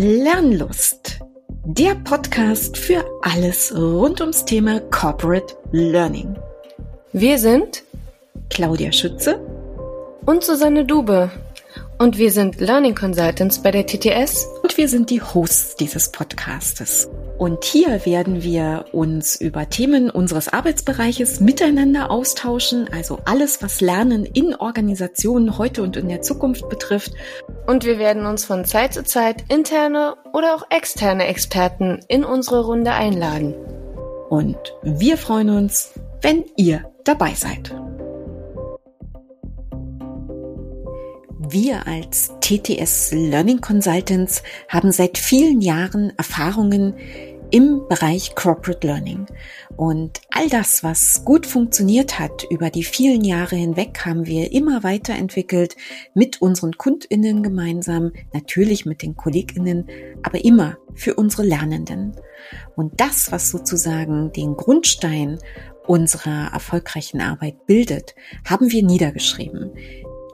Lernlust, der Podcast für alles rund ums Thema Corporate Learning. Wir sind Claudia Schütze und Susanne Dube. Und wir sind Learning Consultants bei der TTS. Und wir sind die Hosts dieses Podcastes. Und hier werden wir uns über Themen unseres Arbeitsbereiches miteinander austauschen, also alles, was Lernen in Organisationen heute und in der Zukunft betrifft. Und wir werden uns von Zeit zu Zeit interne oder auch externe Experten in unsere Runde einladen. Und wir freuen uns, wenn ihr dabei seid. Wir als TTS Learning Consultants haben seit vielen Jahren Erfahrungen im Bereich Corporate Learning. Und all das, was gut funktioniert hat über die vielen Jahre hinweg, haben wir immer weiterentwickelt mit unseren Kundinnen gemeinsam, natürlich mit den Kolleginnen, aber immer für unsere Lernenden. Und das, was sozusagen den Grundstein unserer erfolgreichen Arbeit bildet, haben wir niedergeschrieben.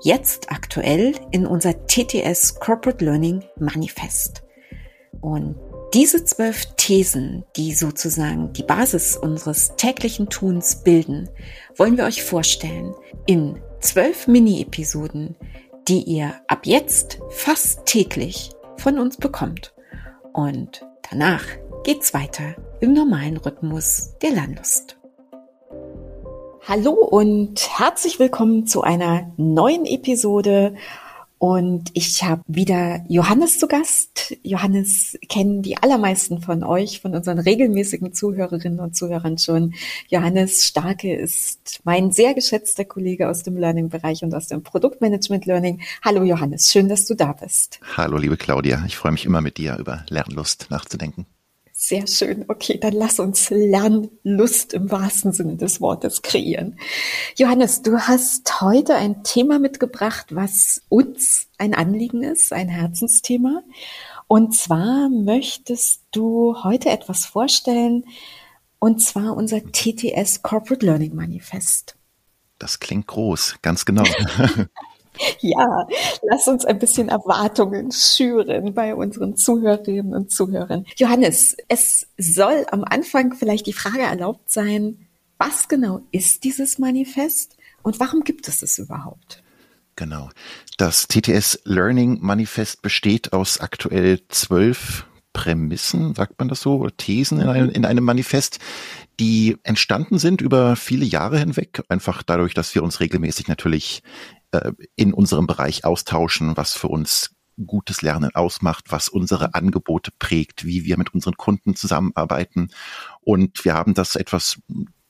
Jetzt aktuell in unser TTS Corporate Learning Manifest. Und diese zwölf Thesen, die sozusagen die Basis unseres täglichen Tuns bilden, wollen wir euch vorstellen in zwölf Mini-Episoden, die ihr ab jetzt fast täglich von uns bekommt. Und danach geht's weiter im normalen Rhythmus der Lernlust. Hallo und herzlich willkommen zu einer neuen Episode und ich habe wieder Johannes zu Gast. Johannes kennen die allermeisten von euch, von unseren regelmäßigen Zuhörerinnen und Zuhörern schon. Johannes Starke ist mein sehr geschätzter Kollege aus dem Learning-Bereich und aus dem Produktmanagement Learning. Hallo Johannes, schön, dass du da bist. Hallo liebe Claudia, ich freue mich immer mit dir über Lernlust nachzudenken. Sehr schön. Okay, dann lass uns Lernlust im wahrsten Sinne des Wortes kreieren. Johannes, du hast heute ein Thema mitgebracht, was uns ein Anliegen ist, ein Herzensthema. Und zwar möchtest du heute etwas vorstellen, und zwar unser TTS Corporate Learning Manifest. Das klingt groß, ganz genau. Ja, lass uns ein bisschen Erwartungen schüren bei unseren Zuhörerinnen und Zuhörern. Johannes, es soll am Anfang vielleicht die Frage erlaubt sein, was genau ist dieses Manifest und warum gibt es es überhaupt? Genau. Das TTS Learning Manifest besteht aus aktuell zwölf Prämissen, sagt man das so, Thesen in einem, in einem Manifest, die entstanden sind über viele Jahre hinweg, einfach dadurch, dass wir uns regelmäßig natürlich äh, in unserem Bereich austauschen, was für uns gutes Lernen ausmacht, was unsere Angebote prägt, wie wir mit unseren Kunden zusammenarbeiten. Und wir haben das etwas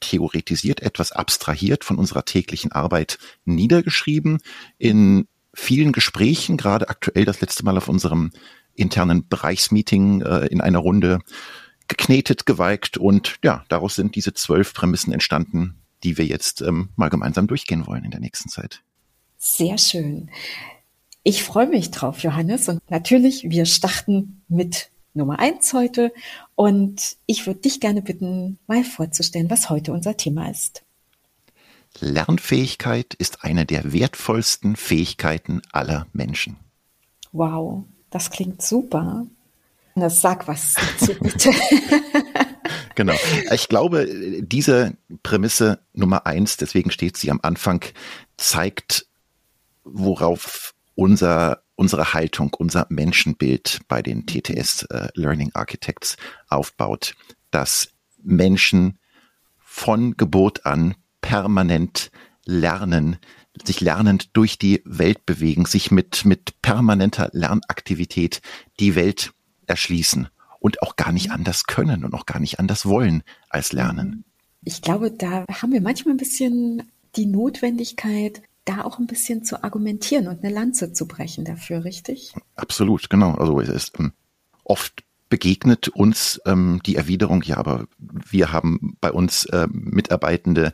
theoretisiert, etwas abstrahiert von unserer täglichen Arbeit niedergeschrieben in vielen Gesprächen, gerade aktuell das letzte Mal auf unserem internen Bereichsmeeting äh, in einer Runde geknetet, geweigt und ja, daraus sind diese zwölf Prämissen entstanden, die wir jetzt ähm, mal gemeinsam durchgehen wollen in der nächsten Zeit. Sehr schön. Ich freue mich drauf, Johannes. Und natürlich, wir starten mit Nummer eins heute. Und ich würde dich gerne bitten, mal vorzustellen, was heute unser Thema ist. Lernfähigkeit ist eine der wertvollsten Fähigkeiten aller Menschen. Wow, das klingt super. Das sag was dazu, bitte. genau. Ich glaube, diese Prämisse Nummer eins, deswegen steht sie am Anfang, zeigt worauf unser unsere Haltung, unser Menschenbild bei den TTS äh, Learning Architects aufbaut, dass Menschen von Geburt an permanent lernen, sich lernend durch die Welt bewegen, sich mit, mit permanenter Lernaktivität die Welt erschließen und auch gar nicht anders können und auch gar nicht anders wollen als lernen. Ich glaube, da haben wir manchmal ein bisschen die Notwendigkeit, da auch ein bisschen zu argumentieren und eine Lanze zu brechen dafür, richtig? Absolut, genau. Also es ist ähm, oft begegnet uns ähm, die Erwiderung, ja, aber wir haben bei uns äh, Mitarbeitende,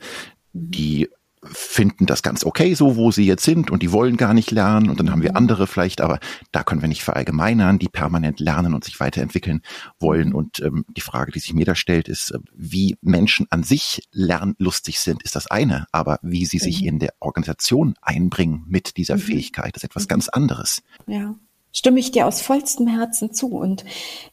die finden das ganz okay, so wo sie jetzt sind und die wollen gar nicht lernen und dann haben wir mhm. andere vielleicht, aber da können wir nicht verallgemeinern, die permanent lernen und sich weiterentwickeln wollen und ähm, die Frage, die sich mir da stellt, ist, äh, wie Menschen an sich lernlustig sind, ist das eine, aber wie sie sich mhm. in der Organisation einbringen mit dieser mhm. Fähigkeit, ist etwas ganz anderes. Ja. Stimme ich dir aus vollstem Herzen zu. Und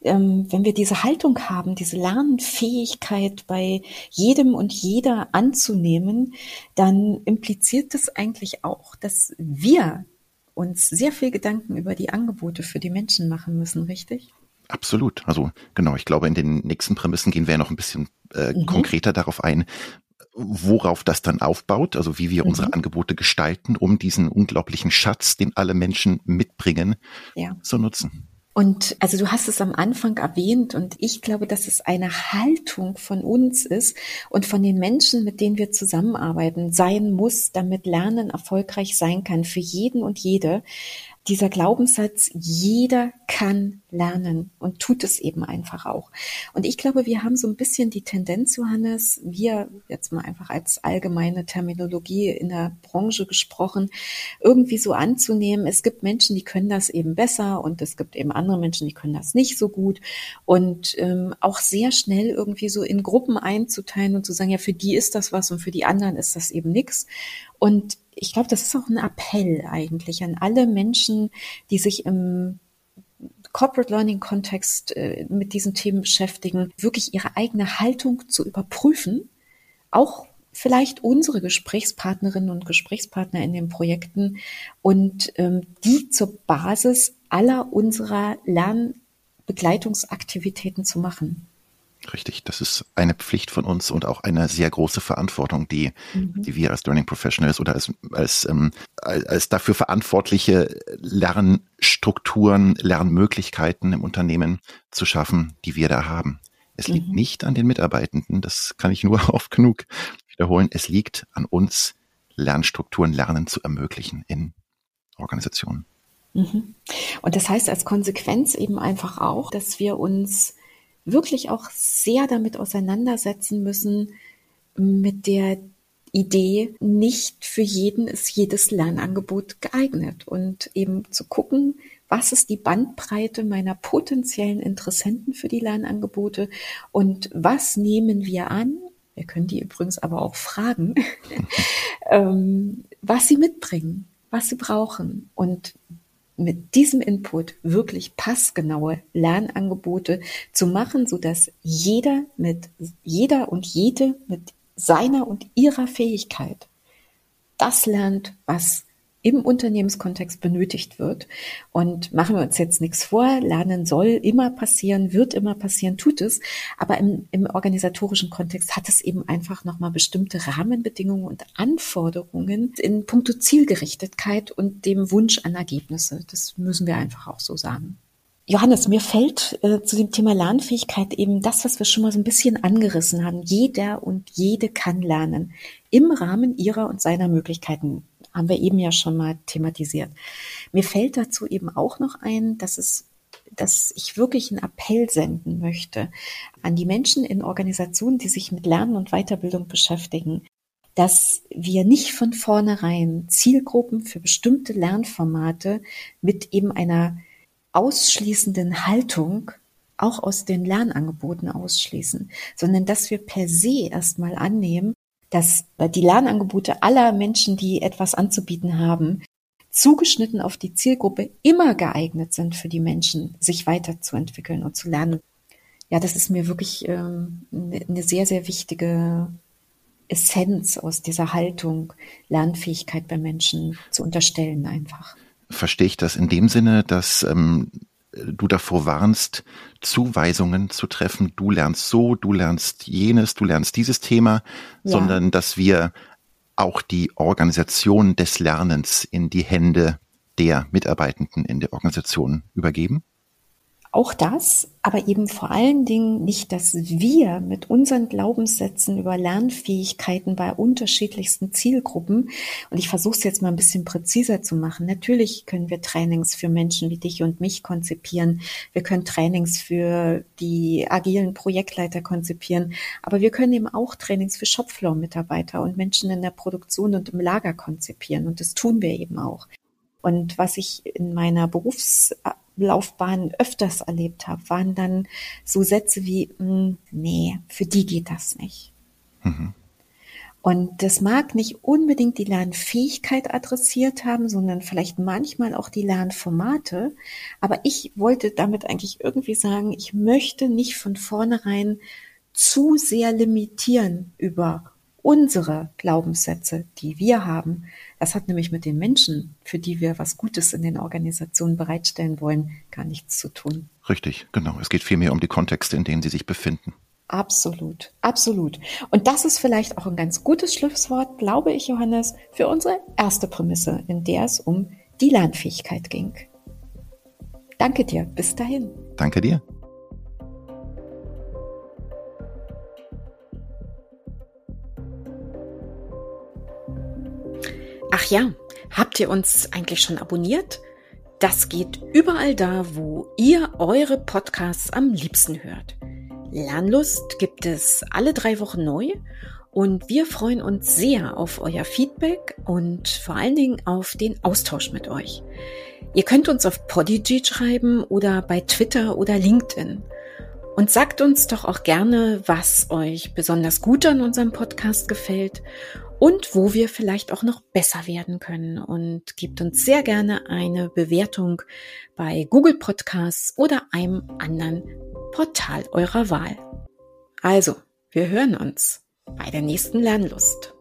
ähm, wenn wir diese Haltung haben, diese Lernfähigkeit bei jedem und jeder anzunehmen, dann impliziert das eigentlich auch, dass wir uns sehr viel Gedanken über die Angebote für die Menschen machen müssen, richtig? Absolut. Also genau, ich glaube, in den nächsten Prämissen gehen wir ja noch ein bisschen äh, mhm. konkreter darauf ein, worauf das dann aufbaut, also wie wir mhm. unsere Angebote gestalten, um diesen unglaublichen Schatz, den alle Menschen mitbringen, ja. zu nutzen. Und also du hast es am Anfang erwähnt und ich glaube, dass es eine Haltung von uns ist und von den Menschen, mit denen wir zusammenarbeiten, sein muss, damit Lernen erfolgreich sein kann für jeden und jede, dieser Glaubenssatz, jeder kann lernen und tut es eben einfach auch. Und ich glaube, wir haben so ein bisschen die Tendenz, Johannes, wir jetzt mal einfach als allgemeine Terminologie in der Branche gesprochen, irgendwie so anzunehmen, es gibt Menschen, die können das eben besser und es gibt eben andere Menschen, die können das nicht so gut und ähm, auch sehr schnell irgendwie so in Gruppen einzuteilen und zu sagen, ja, für die ist das was und für die anderen ist das eben nichts. Und ich glaube, das ist auch ein Appell eigentlich an alle Menschen, die sich im Corporate Learning Kontext äh, mit diesen Themen beschäftigen, wirklich ihre eigene Haltung zu überprüfen, auch vielleicht unsere Gesprächspartnerinnen und Gesprächspartner in den Projekten und ähm, die zur Basis aller unserer Lernbegleitungsaktivitäten zu machen. Richtig, das ist eine Pflicht von uns und auch eine sehr große Verantwortung, die, mhm. die wir als Learning Professionals oder als, als, ähm, als dafür verantwortliche Lernstrukturen, Lernmöglichkeiten im Unternehmen zu schaffen, die wir da haben. Es liegt mhm. nicht an den Mitarbeitenden, das kann ich nur oft genug wiederholen. Es liegt an uns, Lernstrukturen, Lernen zu ermöglichen in Organisationen. Mhm. Und das heißt als Konsequenz eben einfach auch, dass wir uns wirklich auch sehr damit auseinandersetzen müssen, mit der Idee, nicht für jeden ist jedes Lernangebot geeignet und eben zu gucken, was ist die Bandbreite meiner potenziellen Interessenten für die Lernangebote und was nehmen wir an? Wir können die übrigens aber auch fragen, ähm, was sie mitbringen, was sie brauchen und mit diesem Input wirklich passgenaue Lernangebote zu machen, so dass jeder mit jeder und jede mit seiner und ihrer Fähigkeit das lernt, was im Unternehmenskontext benötigt wird. Und machen wir uns jetzt nichts vor, Lernen soll immer passieren, wird immer passieren, tut es. Aber im, im organisatorischen Kontext hat es eben einfach nochmal bestimmte Rahmenbedingungen und Anforderungen in puncto Zielgerichtetkeit und dem Wunsch an Ergebnisse. Das müssen wir einfach auch so sagen. Johannes, mir fällt äh, zu dem Thema Lernfähigkeit eben das, was wir schon mal so ein bisschen angerissen haben. Jeder und jede kann lernen im Rahmen ihrer und seiner Möglichkeiten haben wir eben ja schon mal thematisiert. Mir fällt dazu eben auch noch ein, dass es dass ich wirklich einen Appell senden möchte an die Menschen in Organisationen, die sich mit Lernen und Weiterbildung beschäftigen, dass wir nicht von vornherein Zielgruppen für bestimmte Lernformate mit eben einer ausschließenden Haltung auch aus den Lernangeboten ausschließen, sondern dass wir per se erstmal annehmen, dass die Lernangebote aller Menschen, die etwas anzubieten haben, zugeschnitten auf die Zielgruppe immer geeignet sind für die Menschen, sich weiterzuentwickeln und zu lernen. Ja, das ist mir wirklich ähm, eine ne sehr, sehr wichtige Essenz aus dieser Haltung, Lernfähigkeit bei Menschen zu unterstellen einfach. Verstehe ich das in dem Sinne, dass ähm, du davor warnst, Zuweisungen zu treffen, du lernst so, du lernst jenes, du lernst dieses Thema, ja. sondern dass wir auch die Organisation des Lernens in die Hände der Mitarbeitenden in der Organisation übergeben? Auch das, aber eben vor allen Dingen nicht, dass wir mit unseren Glaubenssätzen über Lernfähigkeiten bei unterschiedlichsten Zielgruppen, und ich versuche es jetzt mal ein bisschen präziser zu machen, natürlich können wir Trainings für Menschen wie dich und mich konzipieren, wir können Trainings für die agilen Projektleiter konzipieren, aber wir können eben auch Trainings für Shopfloor-Mitarbeiter und Menschen in der Produktion und im Lager konzipieren. Und das tun wir eben auch. Und was ich in meiner Berufs Laufbahn öfters erlebt habe, waren dann so Sätze wie, hm, nee, für die geht das nicht. Mhm. Und das mag nicht unbedingt die Lernfähigkeit adressiert haben, sondern vielleicht manchmal auch die Lernformate. Aber ich wollte damit eigentlich irgendwie sagen, ich möchte nicht von vornherein zu sehr limitieren über unsere Glaubenssätze, die wir haben. Das hat nämlich mit den Menschen, für die wir was Gutes in den Organisationen bereitstellen wollen, gar nichts zu tun. Richtig, genau. Es geht vielmehr um die Kontexte, in denen sie sich befinden. Absolut, absolut. Und das ist vielleicht auch ein ganz gutes Schlusswort, glaube ich, Johannes, für unsere erste Prämisse, in der es um die Lernfähigkeit ging. Danke dir. Bis dahin. Danke dir. Ach ja, habt ihr uns eigentlich schon abonniert? Das geht überall da, wo ihr eure Podcasts am liebsten hört. Lernlust gibt es alle drei Wochen neu und wir freuen uns sehr auf euer Feedback und vor allen Dingen auf den Austausch mit euch. Ihr könnt uns auf Podigy schreiben oder bei Twitter oder LinkedIn. Und sagt uns doch auch gerne, was euch besonders gut an unserem Podcast gefällt und wo wir vielleicht auch noch besser werden können. Und gebt uns sehr gerne eine Bewertung bei Google Podcasts oder einem anderen Portal eurer Wahl. Also, wir hören uns bei der nächsten Lernlust.